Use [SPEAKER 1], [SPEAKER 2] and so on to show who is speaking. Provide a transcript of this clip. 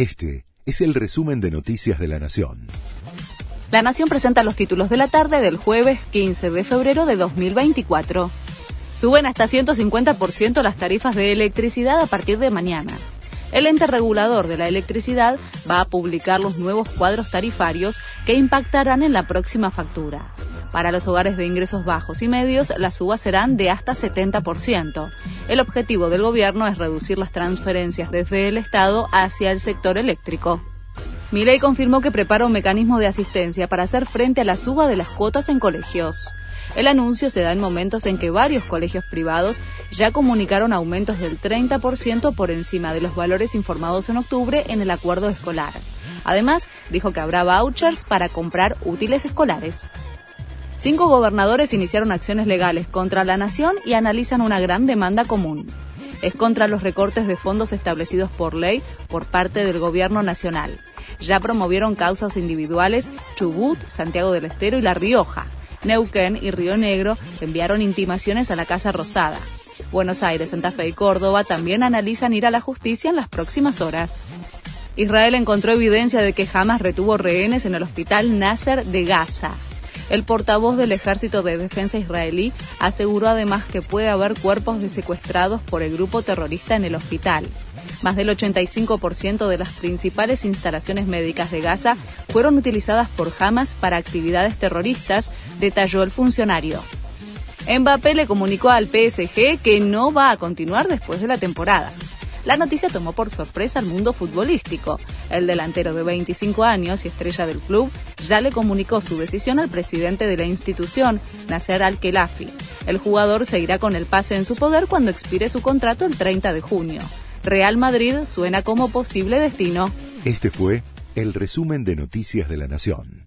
[SPEAKER 1] Este es el resumen de Noticias de la Nación.
[SPEAKER 2] La Nación presenta los títulos de la tarde del jueves 15 de febrero de 2024. Suben hasta 150% las tarifas de electricidad a partir de mañana. El ente regulador de la electricidad va a publicar los nuevos cuadros tarifarios que impactarán en la próxima factura. Para los hogares de ingresos bajos y medios, las subas serán de hasta 70%. El objetivo del gobierno es reducir las transferencias desde el Estado hacia el sector eléctrico. Milei confirmó que prepara un mecanismo de asistencia para hacer frente a la suba de las cuotas en colegios. El anuncio se da en momentos en que varios colegios privados ya comunicaron aumentos del 30% por encima de los valores informados en octubre en el acuerdo escolar. Además, dijo que habrá vouchers para comprar útiles escolares. Cinco gobernadores iniciaron acciones legales contra la nación y analizan una gran demanda común. Es contra los recortes de fondos establecidos por ley por parte del gobierno nacional. Ya promovieron causas individuales Chubut, Santiago del Estero y La Rioja. Neuquén y Río Negro enviaron intimaciones a la Casa Rosada. Buenos Aires, Santa Fe y Córdoba también analizan ir a la justicia en las próximas horas. Israel encontró evidencia de que Hamas retuvo rehenes en el hospital Nasser de Gaza. El portavoz del Ejército de Defensa israelí aseguró además que puede haber cuerpos de secuestrados por el grupo terrorista en el hospital. Más del 85% de las principales instalaciones médicas de Gaza fueron utilizadas por Hamas para actividades terroristas, detalló el funcionario. Mbappé le comunicó al PSG que no va a continuar después de la temporada. La noticia tomó por sorpresa al mundo futbolístico. El delantero de 25 años y estrella del club ya le comunicó su decisión al presidente de la institución, Nasser Al-Khelafi. El jugador seguirá con el pase en su poder cuando expire su contrato el 30 de junio. Real Madrid suena como posible destino.
[SPEAKER 1] Este fue el resumen de Noticias de la Nación.